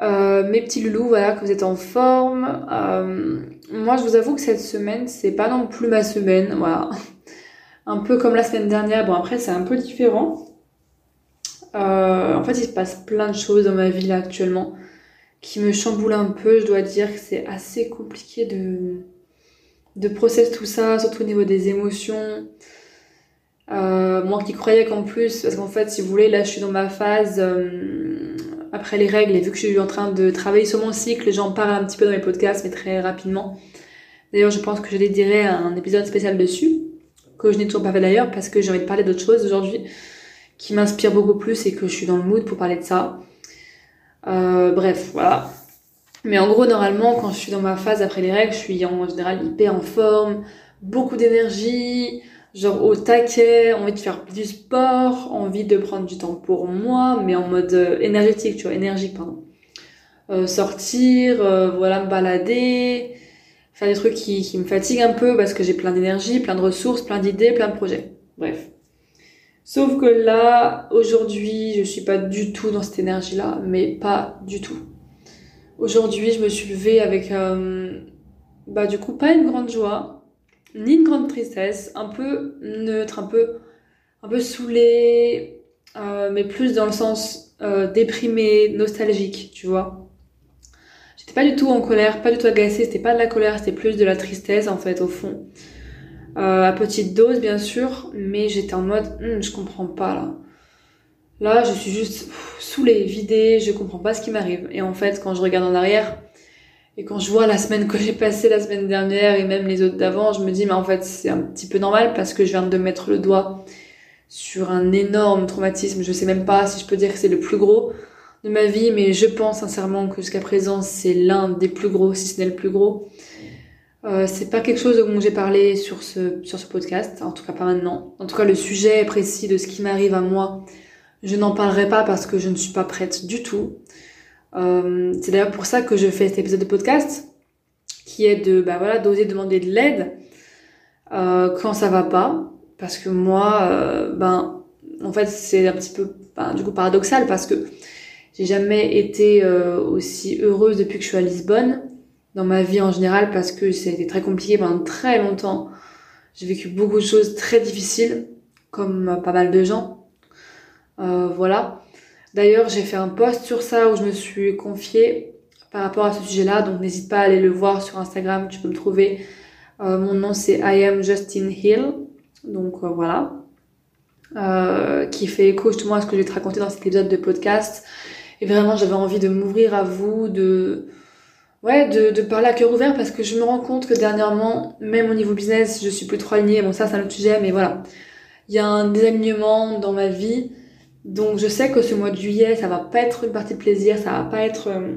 Euh, mes petits loulous, voilà, que vous êtes en forme. Euh, moi, je vous avoue que cette semaine, c'est pas non plus ma semaine, voilà. Un peu comme la semaine dernière. Bon, après, c'est un peu différent. Euh, en fait, il se passe plein de choses dans ma vie là actuellement qui me chamboulent un peu. Je dois dire que c'est assez compliqué de de tout ça, surtout au niveau des émotions. moi qui croyais qu'en plus, parce qu'en fait, si vous voulez, là, je suis dans ma phase après les règles et vu que je suis en train de travailler sur mon cycle, j'en parle un petit peu dans mes podcasts, mais très rapidement. D'ailleurs, je pense que je dédierai un épisode spécial dessus, que je n'ai toujours pas fait d'ailleurs, parce que j'ai envie de parler d'autres choses aujourd'hui, qui m'inspirent beaucoup plus et que je suis dans le mood pour parler de ça. Euh, bref, voilà. Mais en gros, normalement, quand je suis dans ma phase après les règles, je suis en général hyper en forme, beaucoup d'énergie, genre au taquet, envie de faire du sport, envie de prendre du temps pour moi, mais en mode euh, énergétique, tu vois, énergique, pardon. Euh, sortir, euh, voilà, me balader, faire des trucs qui, qui me fatiguent un peu parce que j'ai plein d'énergie, plein de ressources, plein d'idées, plein de projets. Bref. Sauf que là, aujourd'hui, je suis pas du tout dans cette énergie-là, mais pas du tout. Aujourd'hui, je me suis levée avec, bah du coup, pas une grande joie, ni une grande tristesse, un peu neutre, un peu, un peu saoulé, euh, mais plus dans le sens euh, déprimé, nostalgique, tu vois. J'étais pas du tout en colère, pas du tout agacée, c'était pas de la colère, c'était plus de la tristesse en fait au fond. Euh, à petite dose bien sûr, mais j'étais en mode hum, je comprends pas là. Là, je suis juste saoulée, vidée, je comprends pas ce qui m'arrive. Et en fait, quand je regarde en arrière, et quand je vois la semaine que j'ai passée la semaine dernière et même les autres d'avant, je me dis, mais en fait, c'est un petit peu normal parce que je viens de mettre le doigt sur un énorme traumatisme. Je sais même pas si je peux dire que c'est le plus gros de ma vie, mais je pense sincèrement que jusqu'à présent, c'est l'un des plus gros, si ce n'est le plus gros. Euh, c'est pas quelque chose dont j'ai parlé sur ce, sur ce podcast, en tout cas pas maintenant. En tout cas, le sujet précis de ce qui m'arrive à moi, je n'en parlerai pas parce que je ne suis pas prête du tout. Euh, c'est d'ailleurs pour ça que je fais cet épisode de podcast, qui est de, bah voilà, d'oser demander de l'aide euh, quand ça va pas, parce que moi, euh, ben, en fait, c'est un petit peu, ben, du coup, paradoxal, parce que j'ai jamais été euh, aussi heureuse depuis que je suis à Lisbonne, dans ma vie en général, parce que c'était très compliqué pendant très longtemps. J'ai vécu beaucoup de choses très difficiles, comme pas mal de gens. Voilà. D'ailleurs, j'ai fait un post sur ça où je me suis confiée par rapport à ce sujet-là, donc n'hésite pas à aller le voir sur Instagram, tu peux me trouver. Euh, mon nom c'est I am Justin Hill, donc euh, voilà, euh, qui fait écho justement à ce que je vais te raconter dans cet épisode de podcast. Et vraiment, j'avais envie de m'ouvrir à vous, de ouais, de, de parler à cœur ouvert parce que je me rends compte que dernièrement, même au niveau business, je suis plus trop alignée. Bon, ça c'est un autre sujet, mais voilà, il y a un désalignement dans ma vie donc je sais que ce mois de juillet, ça va pas être une partie de plaisir, ça va pas être, euh,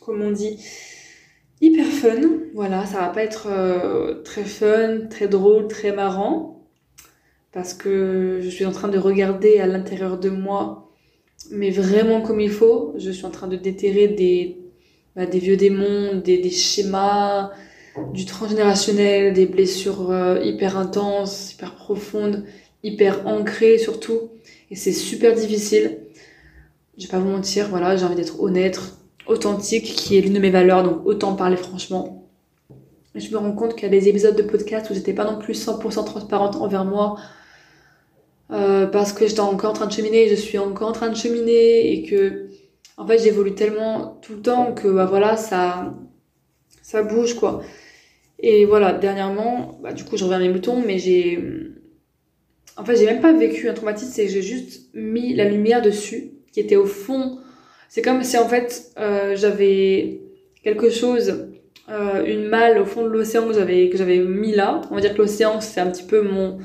comme on dit, hyper fun. Voilà, ça va pas être euh, très fun, très drôle, très marrant. Parce que je suis en train de regarder à l'intérieur de moi, mais vraiment comme il faut. Je suis en train de déterrer des, bah, vieux démons, des, des, schémas, du transgénérationnel, des blessures euh, hyper intenses, hyper profondes, hyper ancrées surtout et c'est super difficile. Je vais pas vous mentir, voilà, j'ai envie d'être honnête, authentique, qui est l'une de mes valeurs, donc autant parler franchement. Je me rends compte qu'il y a des épisodes de podcast où j'étais pas non plus 100% transparente envers moi, euh, parce que j'étais encore en train de cheminer, je suis encore en train de cheminer, et que, en fait, j'évolue tellement tout le temps que, bah voilà, ça, ça bouge quoi. Et voilà, dernièrement, bah, du coup, je reviens à mes moutons, mais j'ai. En fait, j'ai même pas vécu un traumatisme, c'est que j'ai juste mis la lumière dessus, qui était au fond. C'est comme si en fait, euh, j'avais quelque chose, euh, une malle au fond de l'océan que j'avais, que j'avais mis là. On va dire que l'océan, c'est un petit peu mon,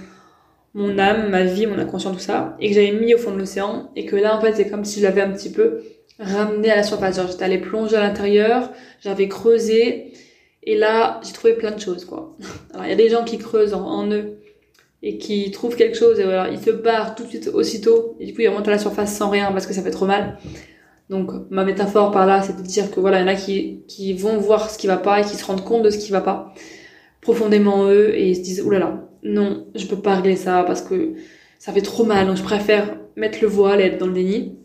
mon âme, ma vie, mon inconscient, tout ça. Et que j'avais mis au fond de l'océan. Et que là, en fait, c'est comme si je l'avais un petit peu ramené à la surface. Genre, j'étais allée plonger à l'intérieur, j'avais creusé et là, j'ai trouvé plein de choses, quoi. Alors, il y a des gens qui creusent en, eux et qui trouvent quelque chose et voilà, ils se barrent tout de suite aussitôt et du coup, ils remontent à la surface sans rien parce que ça fait trop mal. Donc, ma métaphore par là, c'est de dire que voilà, il y en a qui, qui vont voir ce qui va pas et qui se rendent compte de ce qui va pas profondément en eux et ils se disent, oulala, non, je peux pas régler ça parce que ça fait trop mal, donc je préfère mettre le voile et être dans le déni.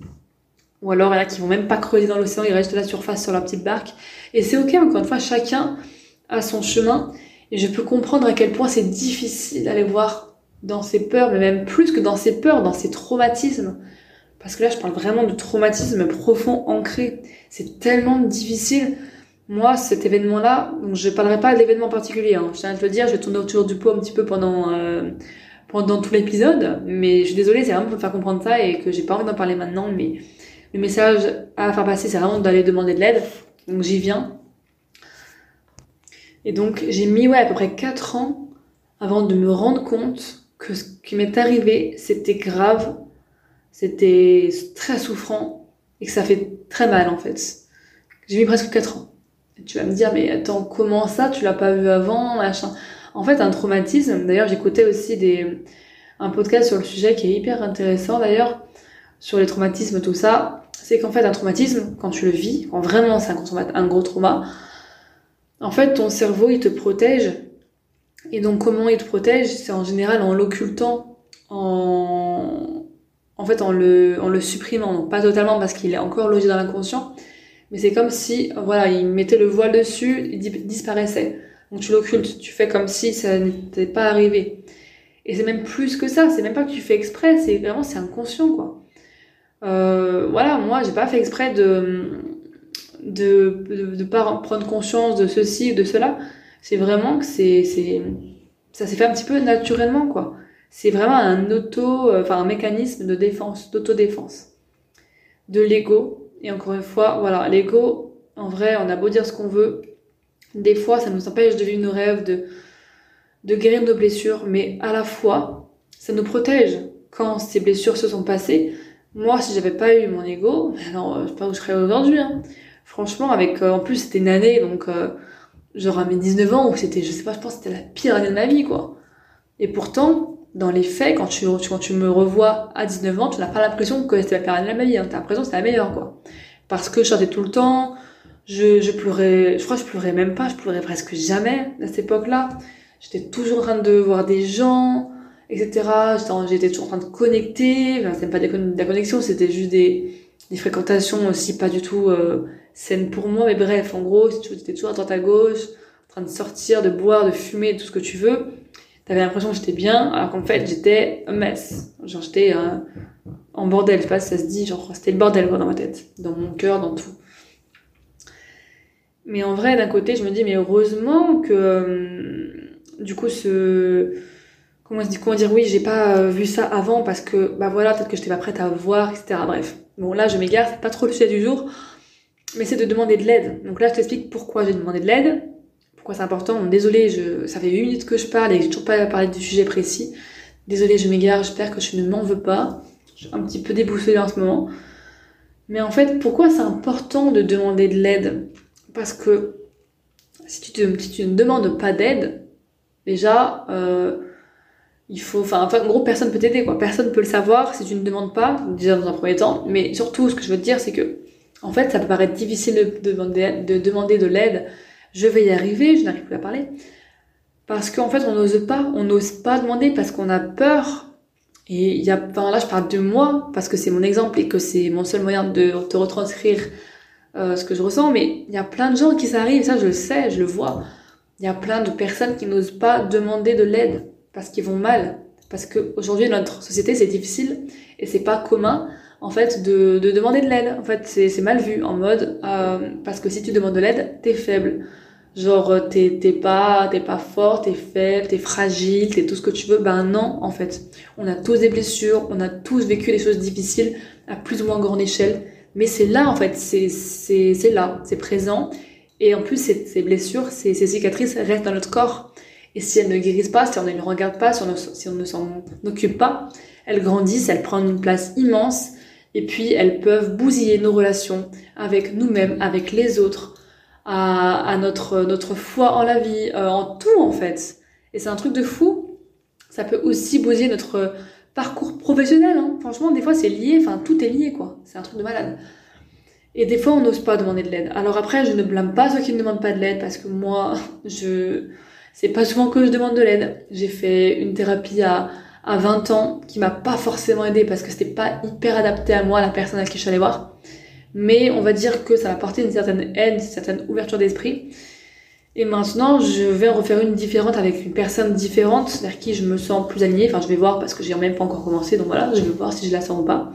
Ou alors, il y en a qui vont même pas creuser dans l'océan, ils restent à la surface sur leur petite barque. Et c'est ok, encore une fois, chacun a son chemin. Et je peux comprendre à quel point c'est difficile d'aller voir dans ses peurs, mais même plus que dans ses peurs, dans ses traumatismes. Parce que là, je parle vraiment de traumatisme profond, ancré. C'est tellement difficile. Moi, cet événement-là, donc je parlerai pas de l'événement particulier. Hein. Je tiens à te le dire, je vais tourner autour du pot un petit peu pendant euh, pendant tout l'épisode. Mais je suis désolée, c'est vraiment pour faire comprendre ça et que j'ai pas envie d'en parler maintenant. Mais le message à faire passer, c'est vraiment d'aller demander de l'aide. Donc j'y viens. Et donc j'ai mis ouais, à peu près 4 ans avant de me rendre compte que ce qui m'est arrivé, c'était grave, c'était très souffrant et que ça fait très mal en fait. J'ai mis presque 4 ans. Tu vas me dire, mais attends, comment ça Tu l'as pas vu avant machin? En fait, un traumatisme, d'ailleurs j'écoutais aussi des, un podcast sur le sujet qui est hyper intéressant d'ailleurs, sur les traumatismes, tout ça c'est qu'en fait un traumatisme, quand tu le vis, quand vraiment c'est un, gros trauma, en fait ton cerveau il te protège. Et donc comment il te protège? C'est en général en l'occultant, en... en fait en le, en le supprimant. Pas totalement parce qu'il est encore logé dans l'inconscient, mais c'est comme si voilà il mettait le voile dessus, il disparaissait. Donc tu l'occultes, tu fais comme si ça n'était pas arrivé. Et c'est même plus que ça, c'est même pas que tu fais exprès, c'est vraiment c'est inconscient quoi. Euh, voilà, moi, j'ai pas fait exprès de, de, de, pas prendre conscience de ceci ou de cela. C'est vraiment que c'est, c'est, ça s'est fait un petit peu naturellement, quoi. C'est vraiment un auto, enfin, un mécanisme de défense, d'autodéfense. De l'ego. Et encore une fois, voilà, l'ego, en vrai, on a beau dire ce qu'on veut. Des fois, ça nous empêche de vivre nos rêves, de, de guérir nos blessures, mais à la fois, ça nous protège quand ces blessures se sont passées moi, si j'avais pas eu mon ego, alors euh, je sais pas où je serais aujourd'hui. Hein. Franchement, avec euh, en plus c'était une année donc euh, genre à mes 19 ans où c'était, je sais pas, je pense que c'était la pire année de ma vie quoi. Et pourtant, dans les faits, quand tu quand tu me revois à 19 ans, tu n'as pas l'impression que c'était la pire année de ma vie. Hein. T'as l'impression que c'était la meilleure quoi. Parce que je chantais tout le temps, je, je pleurais, je crois que je pleurais même pas, je pleurais presque jamais à cette époque-là. J'étais toujours en train de voir des gens etc. J'étais toujours en train de connecter. Enfin, c'était pas de la connexion, c'était juste des, des fréquentations aussi pas du tout euh, saines pour moi. Mais bref, en gros, si tu étais toujours à droite à gauche, en train de sortir, de boire, de fumer, tout ce que tu veux, t'avais l'impression que j'étais bien, alors qu'en fait, j'étais un mess. Genre, j'étais euh, en bordel, je sais pas si ça se dit, genre, c'était le bordel, quoi, dans ma tête, dans mon cœur, dans tout. Mais en vrai, d'un côté, je me dis, mais heureusement que, euh, du coup, ce, comment, comment dire, oui, j'ai pas euh, vu ça avant parce que, bah voilà, peut-être que j'étais pas prête à voir, etc. Bref. Bon, là, je m'égare, c'est pas trop le sujet du jour, mais c'est de demander de l'aide. Donc là, je t'explique pourquoi j'ai demandé de l'aide, pourquoi c'est important. Désolée, je, ça fait 8 minutes que je parle et j'ai toujours pas parlé du sujet précis. Désolée, je m'égare, j'espère que je ne m'en veux pas. Je suis un petit peu déboussolée en ce moment. Mais en fait, pourquoi c'est important de demander de l'aide? Parce que si tu, si tu ne demandes pas d'aide, déjà, euh, il faut, enfin, en gros, personne peut t'aider, quoi. Personne peut le savoir si tu ne demandes pas, déjà dans un premier temps. Mais surtout, ce que je veux te dire, c'est que, en fait, ça peut paraître difficile de demander de, l'aide. Je vais y arriver, je n'arrive plus à parler. Parce qu'en fait, on n'ose pas, on n'ose pas demander parce qu'on a peur. Et il y a, enfin, là, je parle de moi parce que c'est mon exemple et que c'est mon seul moyen de te retranscrire euh, ce que je ressens. Mais il y a plein de gens qui s'arrivent, ça, je le sais, je le vois. Il y a plein de personnes qui n'osent pas demander de l'aide parce qu'ils vont mal. Parce qu'aujourd'hui, notre société, c'est difficile et c'est pas commun, en fait, de, demander de l'aide. En fait, c'est mal vu en mode, euh, parce que si tu demandes de l'aide, t'es faible. Genre, euh, t'es, pas, t'es pas fort, t'es faible, t'es fragile, t'es tout ce que tu veux. Ben non, en fait. On a tous des blessures, on a tous vécu des choses difficiles à plus ou moins grande échelle. Mais c'est là, en fait, c'est, là, c'est présent. Et en plus, ces, ces blessures, ces, ces cicatrices restent dans notre corps. Et si elles ne guérissent pas, si on ne les regarde pas, si on ne s'en occupe pas, elles grandissent, elles prennent une place immense. Et puis, elles peuvent bousiller nos relations avec nous-mêmes, avec les autres, à, à, notre, notre foi en la vie, euh, en tout en fait. Et c'est un truc de fou. Ça peut aussi bousiller notre parcours professionnel. Hein. Franchement, des fois c'est lié, enfin tout est lié quoi. C'est un truc de malade. Et des fois on n'ose pas demander de l'aide. Alors après, je ne blâme pas ceux qui ne demandent pas de l'aide parce que moi, je c'est pas souvent que je demande de l'aide. J'ai fait une thérapie à, à 20 ans qui m'a pas forcément aidé parce que c'était pas hyper adapté à moi, la personne à qui je suis allée voir mais on va dire que ça m'a apporté une certaine aide, une certaine ouverture d'esprit. Et maintenant, je vais en refaire une différente avec une personne différente vers qui je me sens plus alignée. Enfin, je vais voir parce que j'ai même pas encore commencé, donc voilà, je vais voir si je la sens ou pas.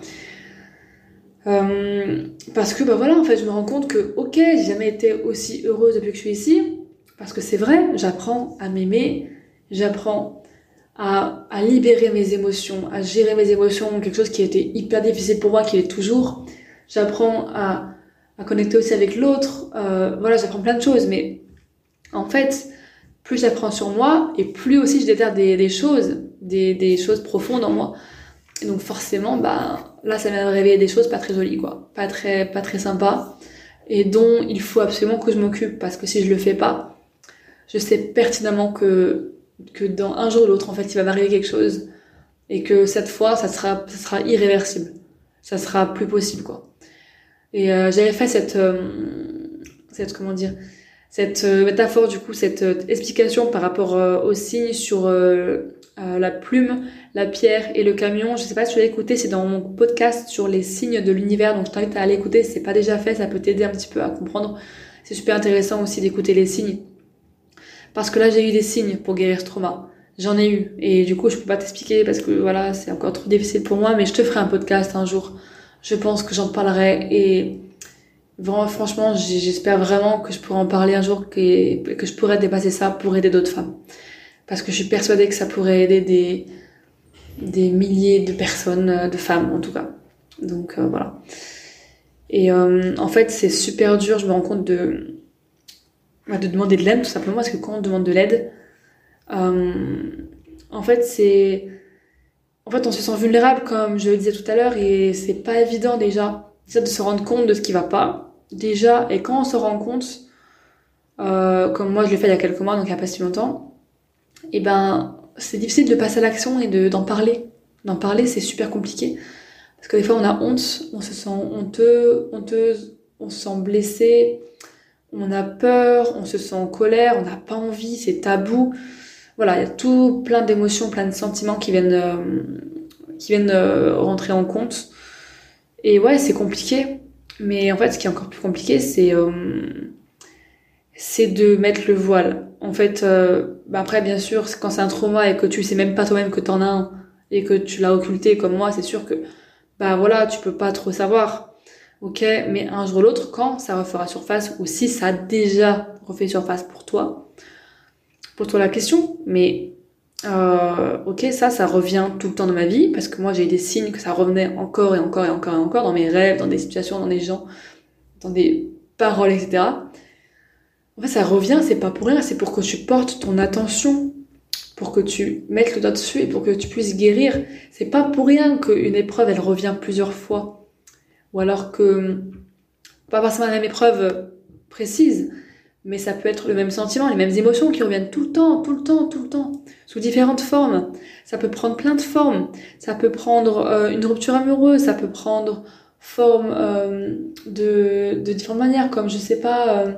Euh, parce que bah voilà, en fait, je me rends compte que ok, j'ai jamais été aussi heureuse depuis que je suis ici. Parce que c'est vrai, j'apprends à m'aimer, j'apprends à, à libérer mes émotions, à gérer mes émotions, quelque chose qui été hyper difficile pour moi, qui est toujours. J'apprends à, à connecter aussi avec l'autre, euh, voilà, j'apprends plein de choses, mais en fait, plus j'apprends sur moi, et plus aussi je déterre des, des choses, des, des choses profondes en moi. Et donc forcément, bah, là, ça vient de réveiller des choses pas très jolies, quoi, pas très, pas très sympas, et dont il faut absolument que je m'occupe, parce que si je le fais pas, je sais pertinemment que, que dans un jour ou l'autre, en fait, il va m'arriver quelque chose, et que cette fois, ça sera, ça sera irréversible. Ça sera plus possible, quoi. Et euh, j'avais fait cette, euh, cette comment dire, cette euh, métaphore du coup, cette explication par rapport au signe sur la plume, la pierre et le camion. Je sais pas si tu l'as écouté, c'est dans mon podcast sur les signes de l'univers, donc je t'invite à aller écouter. Si c'est pas déjà fait, ça peut t'aider un petit peu à comprendre. C'est super intéressant aussi d'écouter les signes. Parce que là, j'ai eu des signes pour guérir ce trauma. J'en ai eu. Et du coup, je peux pas t'expliquer parce que voilà, c'est encore trop difficile pour moi, mais je te ferai un podcast un jour je pense que j'en parlerai et vraiment, franchement, j'espère vraiment que je pourrai en parler un jour, que, que je pourrai dépasser ça pour aider d'autres femmes. Parce que je suis persuadée que ça pourrait aider des, des milliers de personnes, euh, de femmes en tout cas. Donc euh, voilà. Et euh, en fait, c'est super dur, je me rends compte de, de demander de l'aide tout simplement, parce que quand on demande de l'aide, en fait, c'est en fait, on se sent vulnérable, comme je le disais tout à l'heure, et c'est pas évident déjà, de se rendre compte de ce qui va pas. Déjà, et quand on se rend compte, euh, comme moi je l'ai fait il y a quelques mois, donc il y a pas si longtemps, et ben c'est difficile de passer à l'action et de d'en parler. D'en parler, c'est super compliqué parce que des fois on a honte, on se sent honteux, honteuse, on se sent blessé, on a peur, on se sent en colère, on n'a pas envie, c'est tabou voilà, il y a tout plein d'émotions, plein de sentiments qui viennent, euh, qui viennent euh, rentrer en compte. Et ouais, c'est compliqué. Mais en fait, ce qui est encore plus compliqué, c'est euh, de mettre le voile. En fait, bah après, bien sûr, quand c'est un trauma et que tu sais même pas toi-même que t'en as un et que tu l'as occulté comme moi, c'est sûr que bah voilà, tu peux pas trop savoir. Ok, mais un jour ou l'autre, quand ça refera surface ou si ça a déjà refait surface pour toi, Pose-toi la question, mais euh, ok, ça, ça revient tout le temps dans ma vie, parce que moi j'ai eu des signes que ça revenait encore et encore et encore et encore dans mes rêves, dans des situations, dans des gens, dans des paroles, etc. En fait, ça revient, c'est pas pour rien, c'est pour que tu portes ton attention, pour que tu mettes le doigt dessus et pour que tu puisses guérir. C'est pas pour rien qu'une épreuve, elle revient plusieurs fois. Ou alors que, pas forcément la même épreuve précise, mais ça peut être le même sentiment, les mêmes émotions qui reviennent tout le temps, tout le temps, tout le temps, sous différentes formes. Ça peut prendre plein de formes. Ça peut prendre euh, une rupture amoureuse, ça peut prendre forme euh, de, différentes manières, comme je sais pas, euh,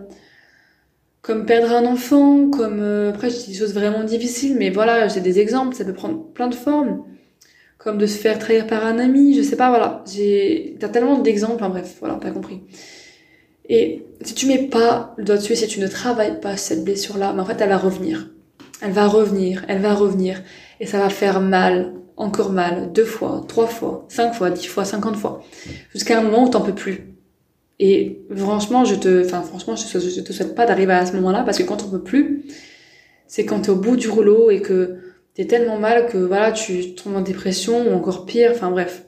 comme perdre un enfant, comme après j'ai des choses vraiment difficiles, mais voilà, j'ai des exemples. Ça peut prendre plein de formes, comme de se faire trahir par un ami, je sais pas, voilà. J'ai, t'as tellement d'exemples, en bref, voilà, t'as compris. Et si tu mets pas le doigt dessus, si tu ne travailles pas cette blessure-là, mais en fait, elle va revenir. Elle va revenir, elle va revenir. Et ça va faire mal, encore mal, deux fois, trois fois, cinq fois, dix fois, cinquante fois. Jusqu'à un moment où t'en peux plus. Et franchement, je te, enfin, franchement, je, je te souhaite pas d'arriver à ce moment-là parce que quand on peut plus, c'est quand t'es au bout du rouleau et que t'es tellement mal que voilà, tu tombes en dépression ou encore pire. Enfin bref.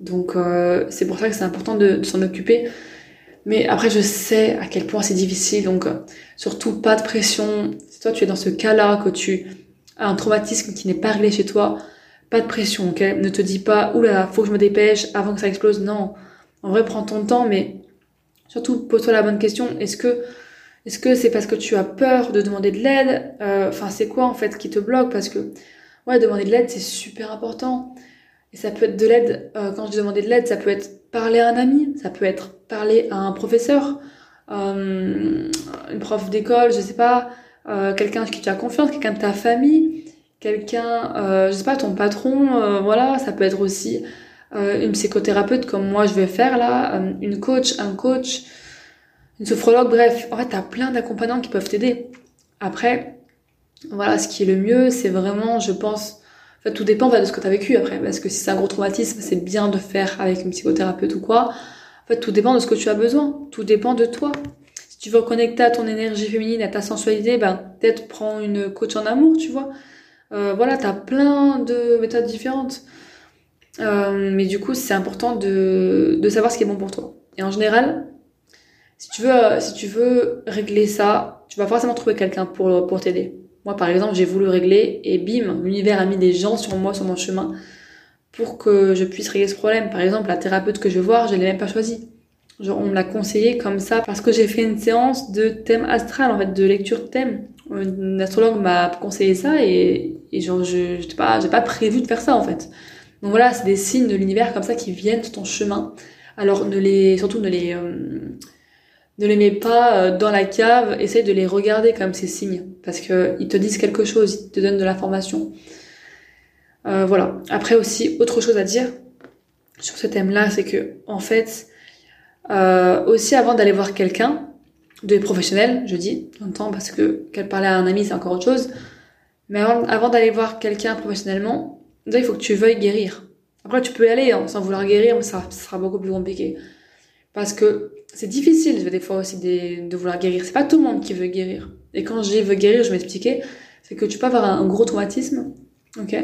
Donc euh, c'est pour ça que c'est important de, s'en occuper. Mais après, je sais à quel point c'est difficile. Donc euh, surtout pas de pression. Si toi tu es dans ce cas-là, que tu as un traumatisme qui n'est pas réglé chez toi, pas de pression, ok? Ne te dis pas, oula, faut que je me dépêche avant que ça explose. Non. En vrai, prends ton temps, mais surtout pose-toi la bonne question. Est-ce que est-ce que c'est parce que tu as peur de demander de l'aide? Euh, Enfin, c'est quoi en fait qui te bloque? Parce que ouais, demander de l'aide, c'est super important. Et ça peut être de l'aide. Euh, quand je dis demander de l'aide, ça peut être parler à un ami, ça peut être parler à un professeur, euh, une prof d'école, je sais pas, euh, quelqu'un qui tu as confiance, quelqu'un de ta famille, quelqu'un, euh, je sais pas, ton patron, euh, voilà, ça peut être aussi une psychothérapeute comme moi je vais faire là, une coach, un coach, une sophrologue, bref, en fait, t'as plein d'accompagnants qui peuvent t'aider. Après, voilà, ce qui est le mieux, c'est vraiment, je pense, en fait, tout dépend de ce que t'as vécu après, parce que si c'est un gros traumatisme, c'est bien de faire avec une psychothérapeute ou quoi. En fait, tout dépend de ce que tu as besoin, tout dépend de toi. Si tu veux reconnecter à ton énergie féminine, à ta sensualité, ben, peut-être prends une coach en amour, tu vois. Euh, voilà, t'as plein de méthodes différentes. Euh, mais du coup, c'est important de, de savoir ce qui est bon pour toi. Et en général, si tu veux, euh, si tu veux régler ça, tu vas forcément trouver quelqu'un pour, pour t'aider. Moi, par exemple, j'ai voulu régler et bim, l'univers a mis des gens sur moi, sur mon chemin, pour que je puisse régler ce problème. Par exemple, la thérapeute que je vais voir, je l'ai même pas choisie. Genre, on me l'a conseillé comme ça parce que j'ai fait une séance de thème astral, en fait, de lecture de thème. Un astrologue m'a conseillé ça et, et genre, je, j'ai pas, j'ai pas prévu de faire ça, en fait. Donc voilà, c'est des signes de l'univers comme ça qui viennent sur ton chemin. Alors, ne les, surtout ne les, euh, ne les mets pas euh, dans la cave, essaye de les regarder comme ces signes, parce que ils te disent quelque chose, ils te donnent de l'information. Euh, voilà. Après aussi, autre chose à dire sur ce thème-là, c'est que en fait, euh, aussi avant d'aller voir quelqu'un, de professionnel, je dis, temps parce que qu'elle parlait à un ami, c'est encore autre chose. Mais avant, d'aller voir quelqu'un professionnellement, il faut que tu veuilles guérir. Après, tu peux y aller hein, sans vouloir guérir, mais ça sera beaucoup plus compliqué. Parce que c'est difficile des fois aussi de, de vouloir guérir. C'est pas tout le monde qui veut guérir. Et quand je dis veut guérir, je vais m'expliquer. C'est que tu peux avoir un, un gros traumatisme, ok?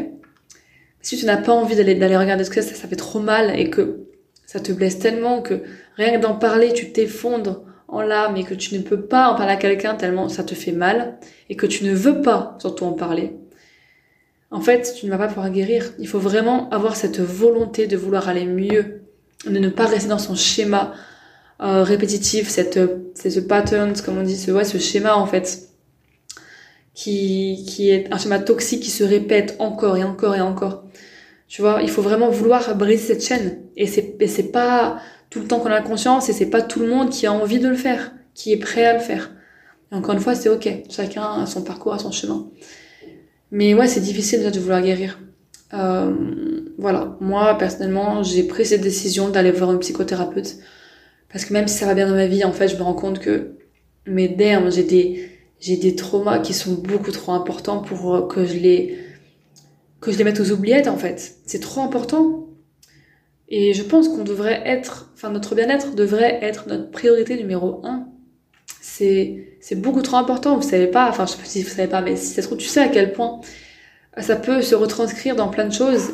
Si tu n'as pas envie d'aller d'aller regarder ce que c'est, ça, ça fait trop mal et que ça te blesse tellement que rien que d'en parler, tu t'effondres en larmes et que tu ne peux pas en parler à quelqu'un tellement ça te fait mal et que tu ne veux pas surtout en parler. En fait, tu ne vas pas pouvoir guérir. Il faut vraiment avoir cette volonté de vouloir aller mieux, de ne pas rester dans son schéma euh, répétitif, cette, c'est ce pattern, comme on dit, ce, ouais, ce schéma en fait, qui, qui est un schéma toxique qui se répète encore et encore et encore. Tu vois, il faut vraiment vouloir briser cette chaîne. Et c'est, et c'est pas tout le temps qu'on a conscience et c'est pas tout le monde qui a envie de le faire, qui est prêt à le faire. Et encore une fois, c'est ok. Chacun a son parcours, a son chemin. Mais ouais, c'est difficile de vouloir guérir. Euh, voilà. Moi, personnellement, j'ai pris cette décision d'aller voir une psychothérapeute. Parce que même si ça va bien dans ma vie, en fait, je me rends compte que, mes damn, j'ai des, j'ai des traumas qui sont beaucoup trop importants pour que je les, que je les mette aux oubliettes, en fait. C'est trop important. Et je pense qu'on devrait être, enfin, notre bien-être devrait être notre priorité numéro un. C'est, c'est beaucoup trop important. Vous savez pas, enfin, je sais pas si vous savez pas, mais si ça se trouve, tu sais à quel point ça peut se retranscrire dans plein de choses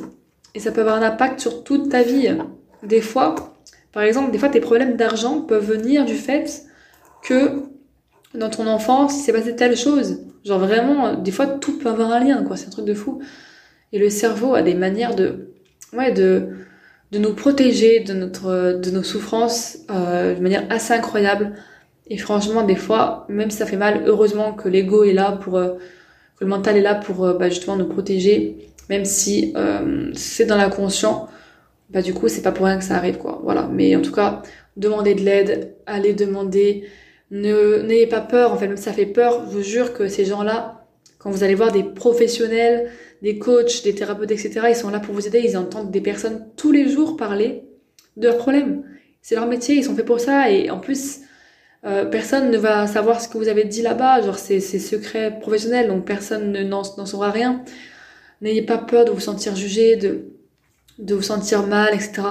et ça peut avoir un impact sur toute ta vie. Des fois, par exemple, des fois, tes problèmes d'argent peuvent venir du fait que dans ton enfance, il s'est passé telle chose. Genre vraiment, des fois, tout peut avoir un lien, quoi. C'est un truc de fou. Et le cerveau a des manières de, nous protéger de nos souffrances euh, de manière assez incroyable. Et franchement, des fois, même si ça fait mal, heureusement que l'ego est là pour, euh, que le mental est là pour euh, bah, justement nous protéger, même si c'est dans l'inconscient. Bah du coup, c'est pas pour rien que ça arrive, quoi. Voilà. Mais en tout cas, demandez de l'aide, allez demander. Ne n'ayez pas peur. En fait, même si ça fait peur, je vous jure que ces gens-là, quand vous allez voir des professionnels, des coachs, des thérapeutes, etc., ils sont là pour vous aider. Ils entendent des personnes tous les jours parler de leurs problèmes. C'est leur métier, ils sont faits pour ça. Et en plus, euh, personne ne va savoir ce que vous avez dit là-bas. Genre, c'est secret professionnel, donc personne n'en saura rien. N'ayez pas peur de vous sentir jugé, de, de vous sentir mal, etc.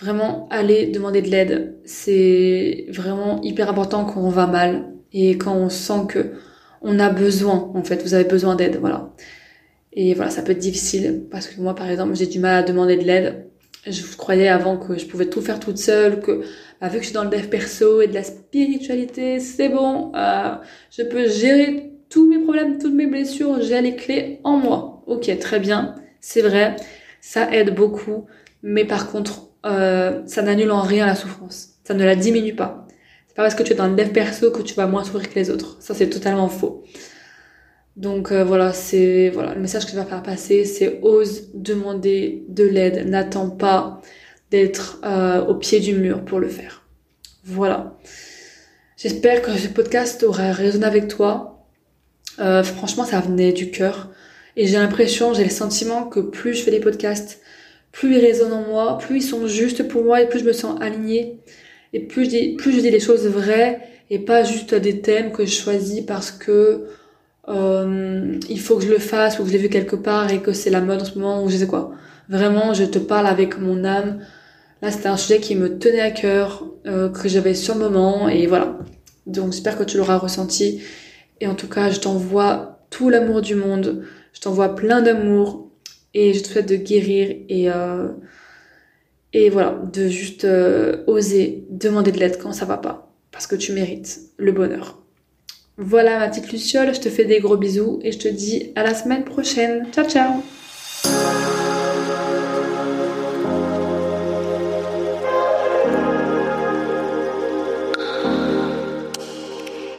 Vraiment, allez demander de l'aide. C'est vraiment hyper important quand on va mal et quand on sent que on a besoin, en fait, vous avez besoin d'aide, voilà. Et voilà, ça peut être difficile parce que moi, par exemple, j'ai du mal à demander de l'aide. Je croyais avant que je pouvais tout faire toute seule, que bah, vu que je suis dans le dev perso et de la spiritualité, c'est bon, euh, je peux gérer tous mes problèmes, toutes mes blessures, j'ai les clés en moi. Ok, très bien, c'est vrai, ça aide beaucoup, mais par contre, euh, ça n'annule en rien la souffrance. Ça ne la diminue pas. C'est pas parce que tu es dans le dev perso que tu vas moins souffrir que les autres. Ça, c'est totalement faux. Donc euh, voilà, c'est voilà le message que je vais faire passer, c'est ose demander de l'aide, n'attends pas d'être euh, au pied du mur pour le faire. Voilà. J'espère que ce podcast aura résonné avec toi. Franchement, ça venait du cœur et j'ai l'impression, j'ai le sentiment que plus je fais des podcasts, plus ils résonnent en moi, plus ils sont justes pour moi et plus je me sens alignée et plus je dis, plus je dis les choses vraies et pas juste des thèmes que je choisis parce que euh, il faut que je le fasse ou que je l'ai vu quelque part et que c'est la mode en ce moment ou je sais quoi. Vraiment, je te parle avec mon âme. Là, c'était un sujet qui me tenait à cœur, euh, que j'avais sur le moment et voilà. Donc j'espère que tu l'auras ressenti. Et en tout cas, je t'envoie tout l'amour du monde. Je t'envoie plein d'amour et je te souhaite de guérir et euh, voilà, de juste euh, oser demander de l'aide quand ça va pas, parce que tu mérites le bonheur. Voilà ma petite Luciole, je te fais des gros bisous et je te dis à la semaine prochaine. Ciao ciao